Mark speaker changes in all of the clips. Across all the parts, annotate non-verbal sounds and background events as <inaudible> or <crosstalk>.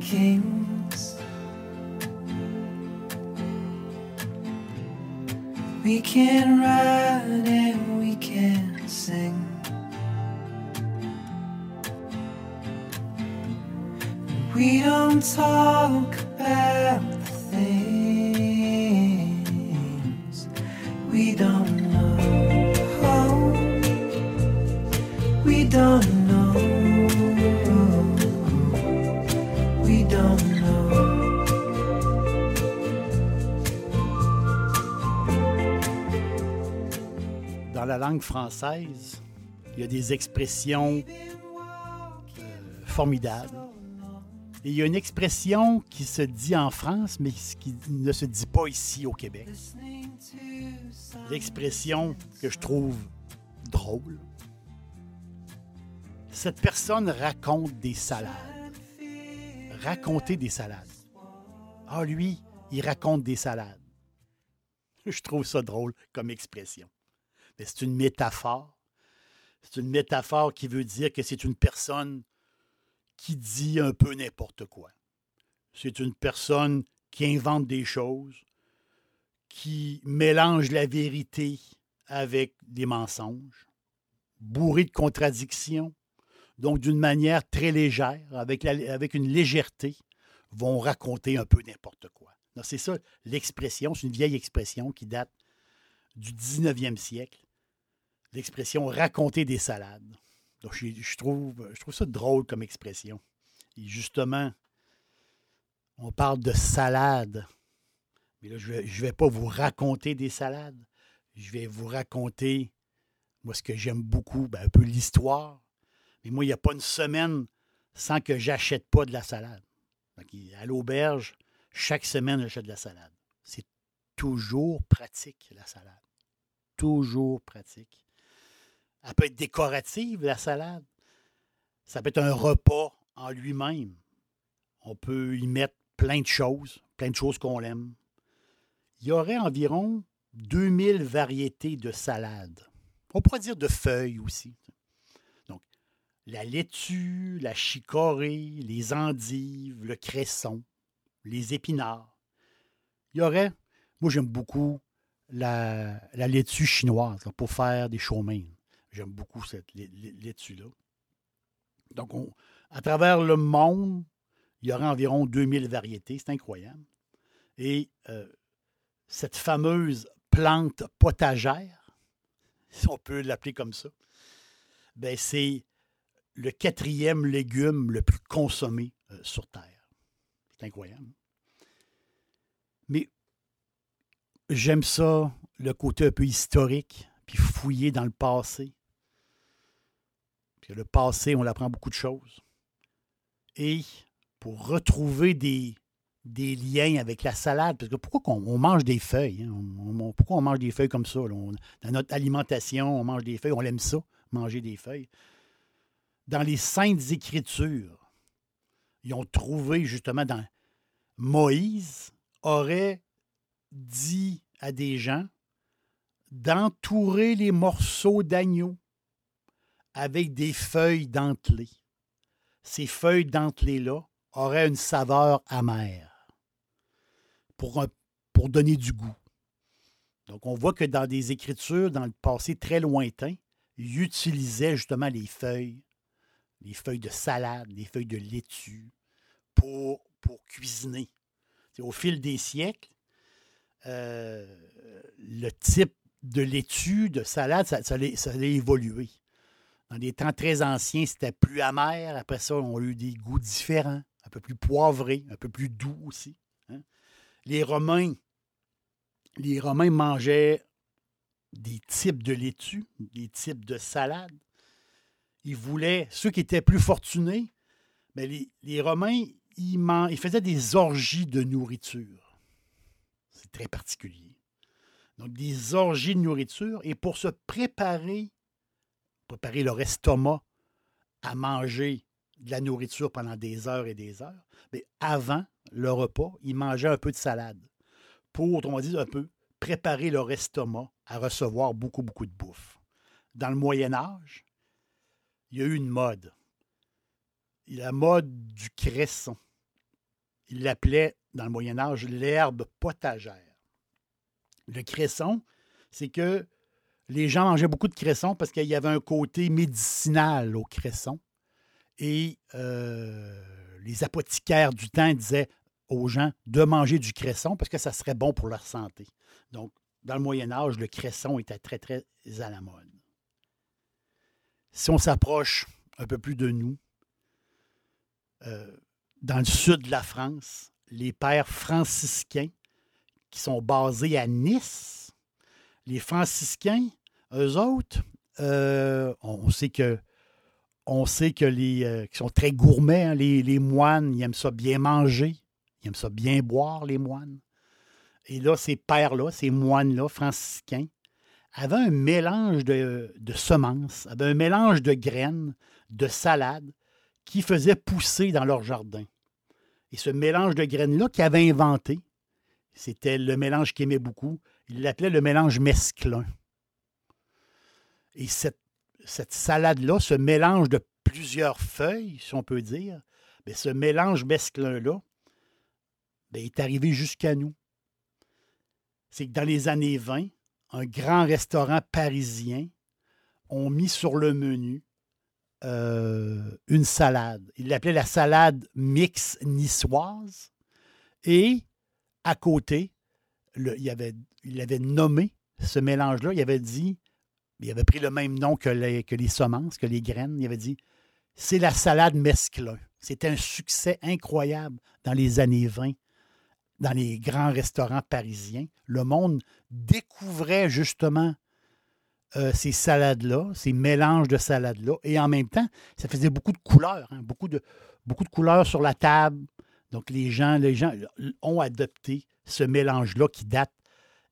Speaker 1: Kings. We can ride and we can sing. We don't talk about the things we don't
Speaker 2: la langue française, il y a des expressions euh, formidables. Et il y a une expression qui se dit en France, mais qui ne se dit pas ici au Québec. L'expression que je trouve drôle. Cette personne raconte des salades. Raconter des salades. Ah, lui, il raconte des salades. Je trouve ça drôle comme expression. C'est une métaphore. C'est une métaphore qui veut dire que c'est une personne qui dit un peu n'importe quoi. C'est une personne qui invente des choses, qui mélange la vérité avec des mensonges, bourré de contradictions, donc d'une manière très légère, avec, avec une légèreté, vont raconter un peu n'importe quoi. C'est ça l'expression, c'est une vieille expression qui date du 19e siècle, l'expression raconter des salades. Je, trouve, je ça drôle comme expression. Et justement, on parle de salade. Mais là, je ne vais, pas vous raconter des salades. Je vais vous raconter, moi, ce que j'aime beaucoup, ben, un peu l'histoire. Mais moi, il n'y a pas une semaine sans que j'achète pas de la salade. À l'auberge, chaque semaine, j'achète de la salade. C'est toujours pratique, la salade. Toujours pratique. Elle peut être décorative, la salade. Ça peut être un repas en lui-même. On peut y mettre plein de choses, plein de choses qu'on aime. Il y aurait environ 2000 variétés de salades. On pourrait dire de feuilles aussi. Donc, la laitue, la chicorée, les endives, le cresson, les épinards. Il y aurait, moi j'aime beaucoup la, la laitue chinoise pour faire des chaumains. J'aime beaucoup cette lai- lai- laitue-là. Donc, on- à travers le monde, il y aurait environ 2000 variétés. C'est incroyable. Et euh, cette fameuse plante potagère, si on peut l'appeler comme ça, ben, c'est le quatrième légume le plus consommé euh, sur Terre. C'est incroyable. Mais j'aime ça, le côté un peu historique, puis fouiller dans le passé. Le passé, on apprend beaucoup de choses. Et pour retrouver des, liens avec la salade, parce que pourquoi on mange des feuilles? hein? Pourquoi on mange des feuilles comme ça? dans notre alimentation, on mange des feuilles, on aime ça, manger des feuilles. Dans les Saintes Écritures, ils ont trouvé justement dans Moïse aurait dit à des gens d'entourer les morceaux d'agneau avec des feuilles dentelées. Ces feuilles dentelées-là auraient une saveur amère pour, donner du goût. Donc, on voit que dans des écritures, dans le passé très lointain, ils utilisaient justement les feuilles, les feuilles de salade, les feuilles de laitue pour, cuisiner. Au fil des siècles, euh, le type de laitue, de salade, ça, ça, allait- ça allait évoluer. Dans des temps très anciens, c'était plus amer. Après ça, on a eu des goûts différents, un peu plus poivrés, un peu plus doux aussi. hein. les Romains, les Romains mangeaient des types de laitue, des types de salades. Ils voulaient, ceux qui étaient plus fortunés, mais les, les Romains, ils, ils faisaient des orgies de nourriture. C'est très particulier. Donc, des orgies de nourriture. Et pour se préparer, préparer leur estomac à manger de la nourriture pendant des heures et des heures, mais avant le repas, ils mangeaient un peu de salade pour, on va dire, un peu préparer leur estomac à recevoir beaucoup, beaucoup de bouffe. Dans le Moyen Âge, il y a eu une mode. La mode du cresson. Ils l'appelaient, dans le Moyen Âge, l'herbe potagère. Le cresson, c'est que les gens mangeaient beaucoup de cresson parce qu'il y avait un côté médicinal au cresson. Et euh, les apothicaires du temps disaient aux gens de manger du cresson parce que ça serait bon pour leur santé. Donc, dans le Moyen Âge, le cresson était très, très à la mode. Si on s'approche un peu plus de nous, euh, dans le sud de la France, les pères franciscains qui sont basés à Nice, les franciscains, eux autres, euh, on sait que les euh, qui sont très gourmets, hein, les, moines, ils aiment ça bien manger, ils aiment ça bien boire, les moines. Et là, ces pères-là, ces moines-là, franciscains, avaient un mélange de, semences, avaient un mélange de graines, de salades, qui faisaient pousser dans leur jardin. Et ce mélange de graines-là qu'ils avaient inventé, c'était le mélange qu'ils aimaient beaucoup. Ils l'appelaient le mélange mesclun. Et cette, salade-là, ce mélange de plusieurs feuilles, si on peut dire, bien, ce mélange mesclun-là bien, est arrivé jusqu'à nous. C'est que dans les années 20, un grand restaurant parisien ont mis sur le menu euh, une salade. Ils l'appelaient la salade mix niçoise. Et à côté, le- il, avait, il avait nommé ce mélange-là. Il avait dit, il avait pris le même nom que les, que les semences, que les graines. Il avait dit, c'est la salade mesclun. C'était un succès incroyable dans les années 20, dans les grands restaurants parisiens. Le monde découvrait justement euh, ces salades-là, ces mélanges de salades-là. Et en même temps, ça faisait beaucoup de couleurs, hein, beaucoup, de, couleurs sur la table. Donc, les gens, les gens ont adopté ce mélange-là qui date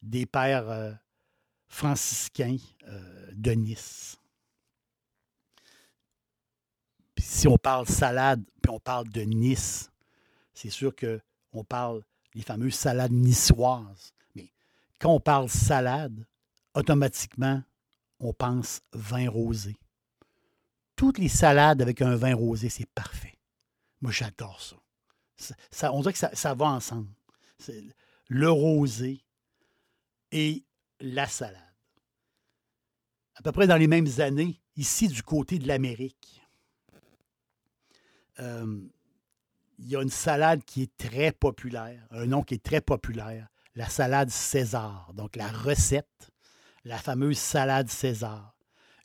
Speaker 2: des pères euh, franciscains euh, de Nice. Si on parle salade, puis on parle de Nice, c'est sûr qu'on parle des fameuses salades niçoises. Mais quand on parle salade, automatiquement, on pense vin rosé. Toutes les salades avec un vin rosé, c'est parfait. Moi, j'adore ça. On dirait que ça, ça va ensemble. Le rosé et la salade. À peu près dans les mêmes années, ici du côté de l'Amérique, euh, il y a une salade qui est très populaire, un nom qui est très populaire, la salade César. Donc la recette, la fameuse salade César.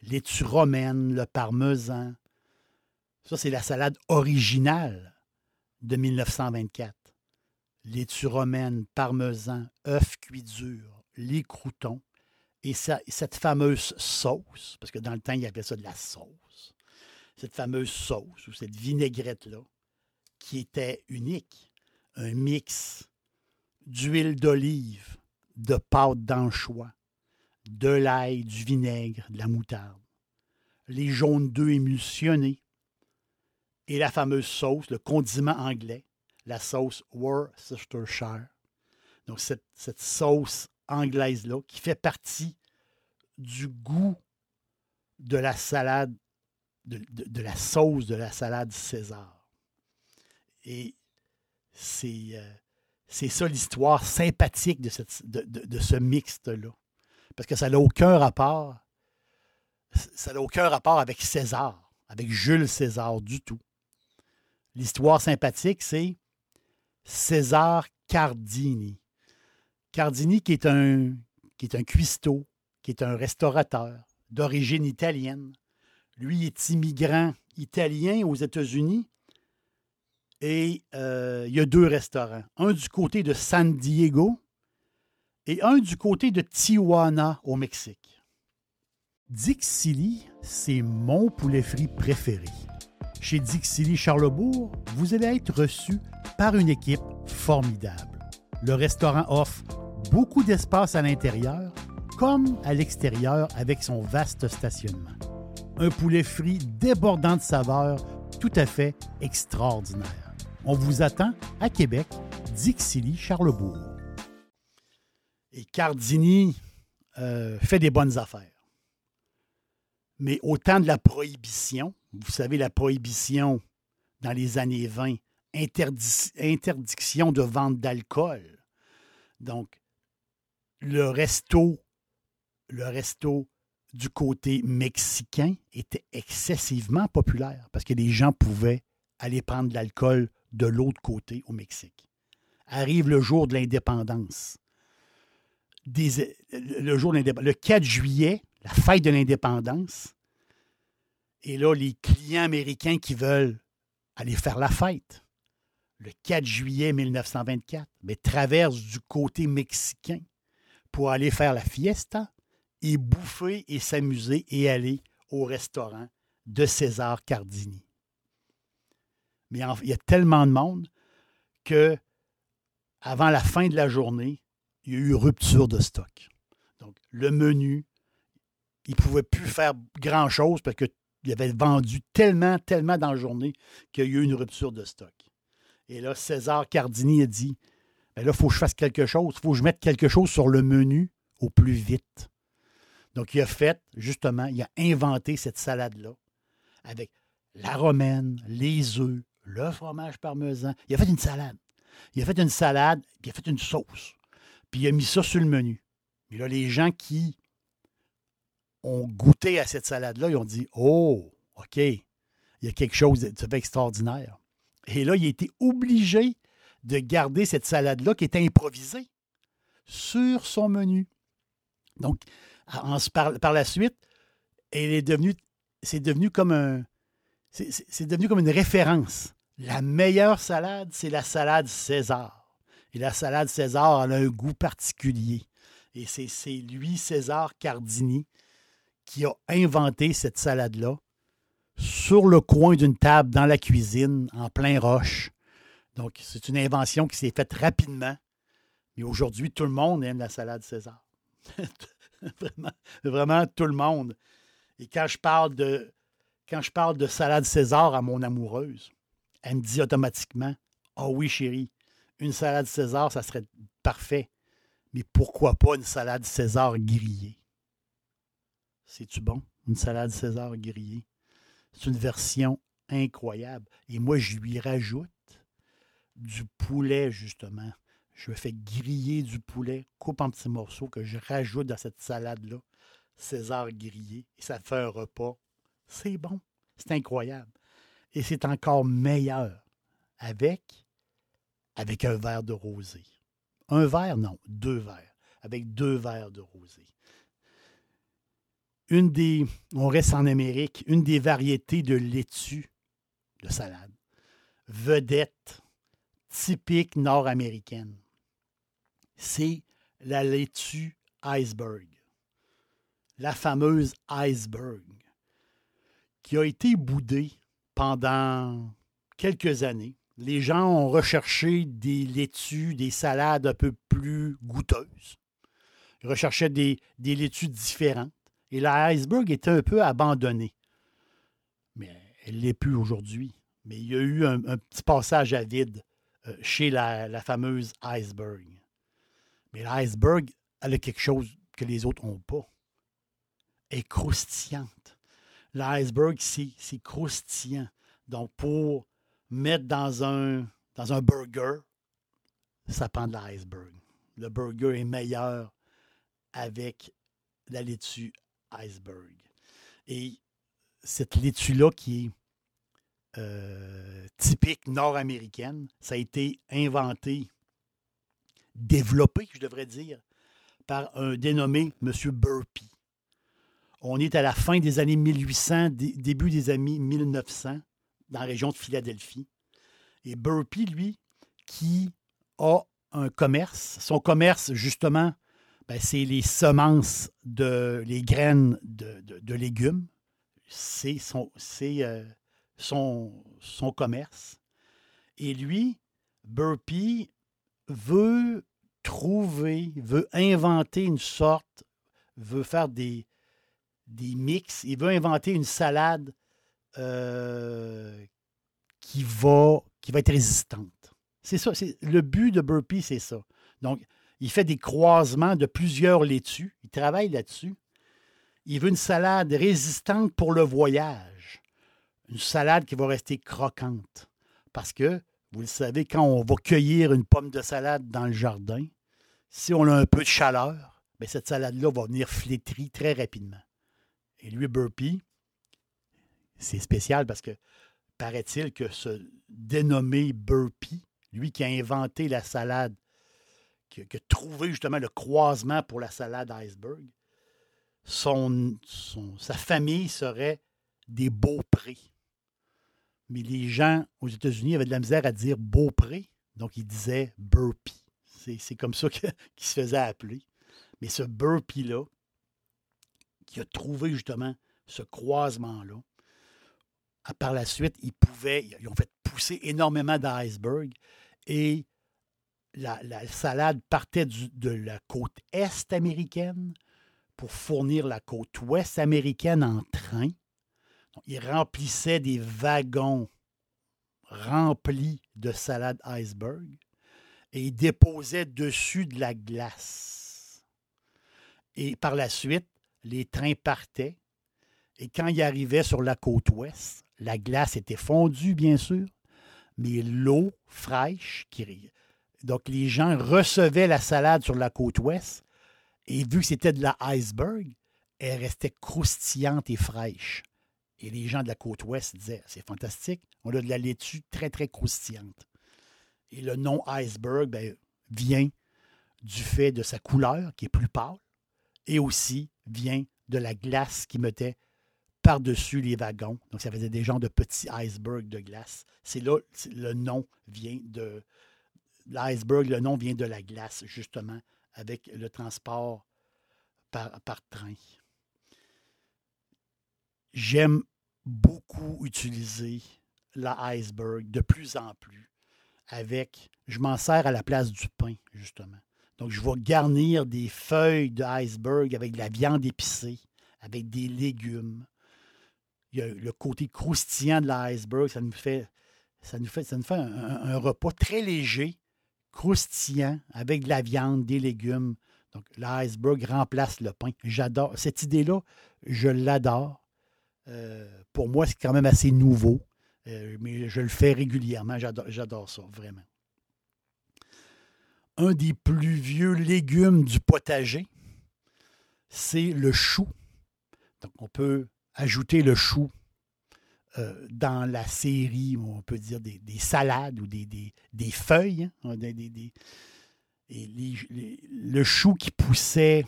Speaker 2: Laitue romaine, le parmesan. Ça, c'est la salade originale de 1924. Laitue romaine, parmesan, œufs cuits durs, les croutons et cette fameuse sauce, parce que dans le temps, ils appelaient ça de la sauce. Cette fameuse sauce ou cette vinaigrette-là, qui était unique. Un mix d'huile d'olive, de pâte d'anchois, de l'ail, du vinaigre, de la moutarde, les jaunes d'œufs émulsionnés et la fameuse sauce, le condiment anglais, la sauce Worcestershire. Donc, cette, cette sauce anglaise-là qui fait partie du goût de la salade, de, la sauce de la salade César. Et c'est euh, c'est ça l'histoire sympathique de- de ce mixte-là. Parce que ça n'a aucun rapport. Ça n'a aucun rapport avec César, avec Jules César du tout. L'histoire sympathique, c'est César Cardini. Cardini, qui est un, qui est un cuistot, qui est un restaurateur d'origine italienne. Lui est immigrant italien aux États-Unis Et euh, il y a deux restaurants. Un du côté de San Diego et un du côté de Tijuana au Mexique. Dixili, c'est mon poulet frit préféré. Chez Dixili Charlebourg, vous allez être reçu par une équipe formidable. Le restaurant offre beaucoup d'espace à l'intérieur comme à l'extérieur avec son vaste stationnement. Un poulet frit débordant de saveurs tout à fait extraordinaire. On vous attend à Québec, Dixilly, Charlebourg. Et Cardini euh, fait des bonnes affaires. Mais au temps de la prohibition, vous savez, la prohibition dans les années 20, interdiction de vente d'alcool. Donc, le resto, le resto du côté mexicain était excessivement populaire parce que les gens pouvaient aller prendre de l'alcool de l'autre côté au Mexique. Arrive le jour de l'indépendance. le jour de le 4 juillet, la fête de l'indépendance. Et là, les clients américains qui veulent aller faire la fête, le 4 juillet 1924, mais traversent du côté mexicain pour aller faire la fiesta et bouffer et s'amuser et aller au restaurant de César Cardini. Mais il y a tellement de monde que avant la fin de la journée, il y a eu rupture de stock. Donc, le menu, il ne pouvait plus faire grand-chose parce qu'il avait vendu tellement, tellement dans la journée qu'il y a eu une rupture de stock. Et là, César Cardini a dit ben là, il faut que je fasse quelque chose, il faut que je mette quelque chose sur le menu au plus vite. Donc, il a fait, justement, il a inventé cette salade-là avec la romaine, les œufs, le fromage parmesan. Il a fait une salade. Il a fait une salade, puis il a fait une sauce. Puis il a mis ça sur le menu. Et là, les gens qui ont goûté à cette salade-là, ils ont dit Oh, OK, il y a quelque chose d'extraordinaire. Et là, il a été obligé de garder cette salade-là qui était improvisée sur son menu. Donc, par, la suite, elle est devenue, c'est devenu comme un, c'est devenu comme une référence. La meilleure salade, c'est la salade César. Et la salade César, a un goût particulier. Et c'est lui, César Cardini, qui a inventé cette salade-là sur le coin d'une table dans la cuisine, en plein roche. Donc, c'est une invention qui s'est faite rapidement. Mais aujourd'hui, tout le monde aime la salade César. <laughs> vraiment, vraiment tout le monde. Et quand je parle de quand je parle de salade César à mon amoureuse, elle me dit automatiquement Ah oui, chérie, une salade César, ça serait parfait. Mais pourquoi pas une salade César grillée? C'est-tu bon? Une salade César grillée? C'est une version incroyable. Et moi, je lui rajoute du poulet, justement. Je fais griller du poulet, coupe en petits morceaux que je rajoute dans cette salade-là. César grillé. Et ça fait un repas. C'est bon. C'est incroyable. Et c'est encore meilleur avec, avec un verre de rosé. Un verre, non, deux verres. Avec deux verres de rosé. Une des, on reste en Amérique, une des variétés de laitue de salade. Vedette typique nord-américaine. C'est la laitue iceberg, la fameuse iceberg, qui a été boudée pendant quelques années. Les gens ont recherché des laitues, des salades un peu plus goûteuses. Ils recherchaient des, des laitues différentes. Et la iceberg était un peu abandonnée. Mais elle ne l'est plus aujourd'hui. Mais il y a eu un petit passage à vide chez la, fameuse iceberg. Mais l'iceberg, elle a quelque chose que les autres n'ont pas. Elle est croustillante. L'iceberg, c'est croustillant. Donc, pour mettre dans un, dans un burger, ça prend de l'iceberg. Le burger est meilleur avec la laitue iceberg. Et cette laitue-là qui est euh, typique nord-américaine. Ça a été inventé, développé, je devrais dire, par un dénommé M. Burpee. On est à la fin des années 1800, début des années 1900, dans la région de Philadelphie. Et Burpee, lui, qui a un commerce, son commerce, justement, ben, c'est les semences, de, les graines de, légumes. C'est son, c'est, euh, son, commerce. Et lui, Burpee, veut trouver, veut inventer une sorte, veut faire des, des mix, il veut inventer une salade euh, qui, va, qui va être résistante. C'est ça, le but de Burpee, c'est ça. Donc, il fait des croisements de plusieurs laitues, il travaille là-dessus. Il veut une salade résistante pour le voyage, une salade qui va rester croquante. Parce que, vous le savez, quand on va cueillir une pomme de salade dans le jardin, si on a un peu de chaleur, bien, cette salade-là va venir flétrie très rapidement. Et lui, Burpee, c'est spécial parce que paraît-il que ce dénommé Burpee, lui qui a inventé la salade, qui, a- trouvé justement le croisement pour la salade iceberg, sa famille serait des Beaupré. Mais les gens aux États-Unis avaient de la misère à dire Beaupré, donc ils disaient Burpee. C'est, comme ça <laughs> qu'il se faisait appeler. Mais ce Burpee-là, qui a trouvé justement ce croisement-là, par la suite, ils pouvaient, ils ont fait pousser énormément d'iceberg et la, la salade partait de la côte est américaine pour fournir la côte ouest américaine en train. Ils remplissaient des wagons remplis de salade iceberg et ils déposaient dessus de la glace. Et par la suite, les trains partaient et quand ils arrivaient sur la côte ouest, la glace était fondue, bien sûr, mais l'eau fraîche, qui... donc les gens recevaient la salade sur la côte ouest, et vu que c'était de la iceberg, elle restait croustillante et fraîche. Et les gens de la côte ouest disaient, c'est fantastique, on a de la laitue très, très croustillante. Et le nom iceberg ben, vient du fait de sa couleur, qui est plus pâle, et aussi vient de la glace qui mettait par-dessus les wagons. Donc, ça faisait des genres de petits icebergs de glace. C'est là, le nom vient de l'iceberg, le nom vient de la glace, justement, avec le transport par train. J'aime beaucoup utiliser la iceberg de plus en plus avec, je m'en sers à la place du pain, justement. Donc, je vais garnir des feuilles de iceberg avec de la viande épicée, avec des légumes. Il y a le côté croustillant de l'iceberg, ça nous fait, ça nous fait, ça nous fait un repas très léger, croustillant, avec de la viande, des légumes. Donc, l'iceberg remplace le pain. J'adore. Cette idée-là, je l'adore. Euh, pour moi, c'est quand même assez nouveau, euh, mais je le fais régulièrement. J'adore, ça, vraiment. Un des plus vieux légumes du potager, c'est le chou. Donc, on peut ajouter le chou euh, dans la série, on peut dire des, des salades ou des, feuilles. hein, et le chou qui poussait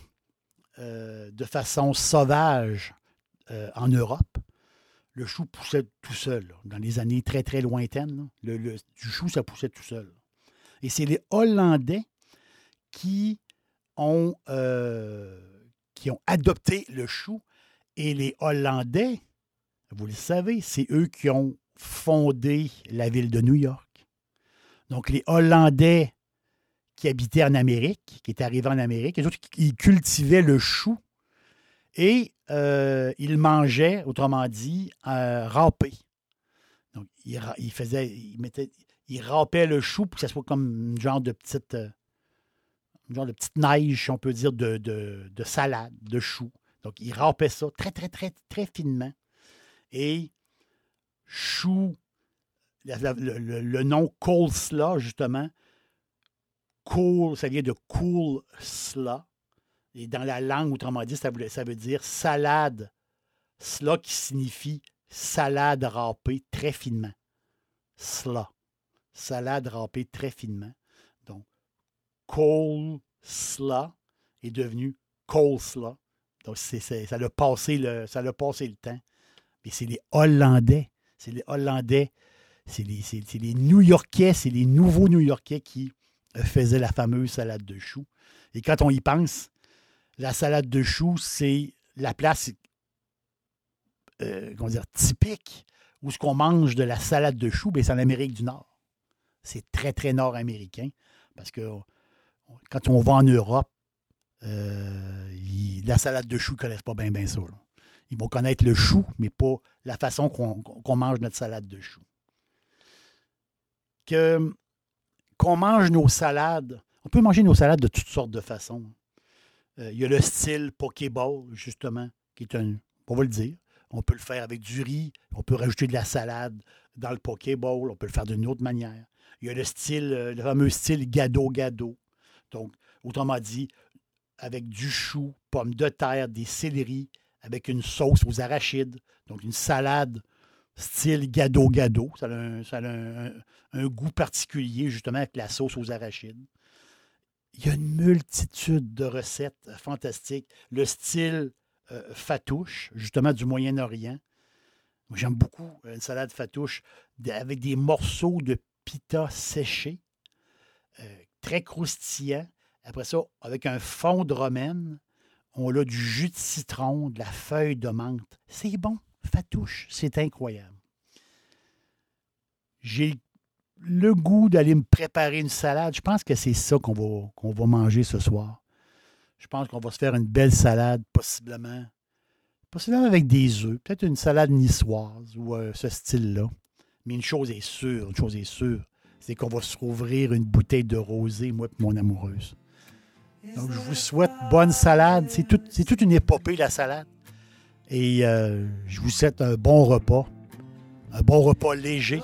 Speaker 2: de façon sauvage euh, en Europe, le chou poussait tout seul, dans les années très, très lointaines. Le, du chou, ça poussait tout seul. Et c'est les Hollandais qui ont, euh, qui ont adopté le chou. Et les Hollandais, vous le savez, c'est eux qui ont fondé la ville de New York. Donc, les Hollandais qui habitaient en Amérique, qui étaient arrivés en Amérique, les autres, ils cultivaient le chou et euh, ils mangeaient, autrement dit, euh, râpé. Donc, ils faisaient, ils, mettaient, ils râpaient le chou pour que ça soit comme une genre de petite, euh, genre de petite neige, si on peut dire, de, de, de salade, de chou. Donc, ils râpaient ça très, très, très, très finement. Et chou, le, le- le nom coleslaw, justement, cool, ça vient de cool slaw. Et dans la langue, autrement dit, ça, veut dire salade. Slaw qui signifie salade râpée très finement. Slaw. Salade râpée très finement. Donc, coleslaw est devenu coleslaw. Donc, ça, a passé le, passé le temps. Mais c'est les Hollandais. C'est les Hollandais c'est les, les New-Yorkais, c'est les nouveaux New-Yorkais qui faisaient la fameuse salade de choux. Et quand on y pense, la salade de choux, c'est la place euh, comment dire, typique où ce qu'on mange de la salade de choux, c'est en Amérique du Nord. C'est très, très nord-américain parce que quand on va en Europe, euh, la salade de choux, ne connaissent pas bien, bien ça. Ils vont connaître le chou, mais pas la façon qu'on qu'on mange notre salade de choux. Que- Qu'on mange nos salades, on peut manger nos salades de toutes sortes de façons. Euh, il y a le style Pokéball, justement, qui est un, on va le dire, on peut le faire avec du riz, on peut rajouter de la salade dans le Pokéball, on peut le faire d'une autre manière. Il y a le style, euh, le fameux style gado-gado. Donc, autrement dit, avec du chou, pommes de terre, des céleris, avec une sauce aux arachides. Donc, une salade style gado-gado. Ça a, un, un goût particulier, justement, avec la sauce aux arachides. Il y a une multitude de recettes fantastiques. Le style euh, fatouche, justement, du Moyen-Orient. J'aime beaucoup une salade fatouche avec des morceaux de pita séché, euh, très croustillant. Après ça, avec un fond de romaine, on a du jus de citron, de la feuille de menthe. C'est bon, fatouche, c'est incroyable. J'ai le goût d'aller me préparer une salade. Je pense que c'est ça qu'on va, qu'on va manger ce soir. Je pense qu'on va se faire une belle salade, possiblement. Possiblement avec des œufs. Peut-être une salade niçoise ou euh, ce style-là. Mais une chose est sûre, une chose est sûre, c'est qu'on va se rouvrir une bouteille de rosé, moi et mon amoureuse. Donc, je vous souhaite bonne salade. C'est toute une épopée, la salade. Et euh, je vous souhaite un bon repas. Un bon repas léger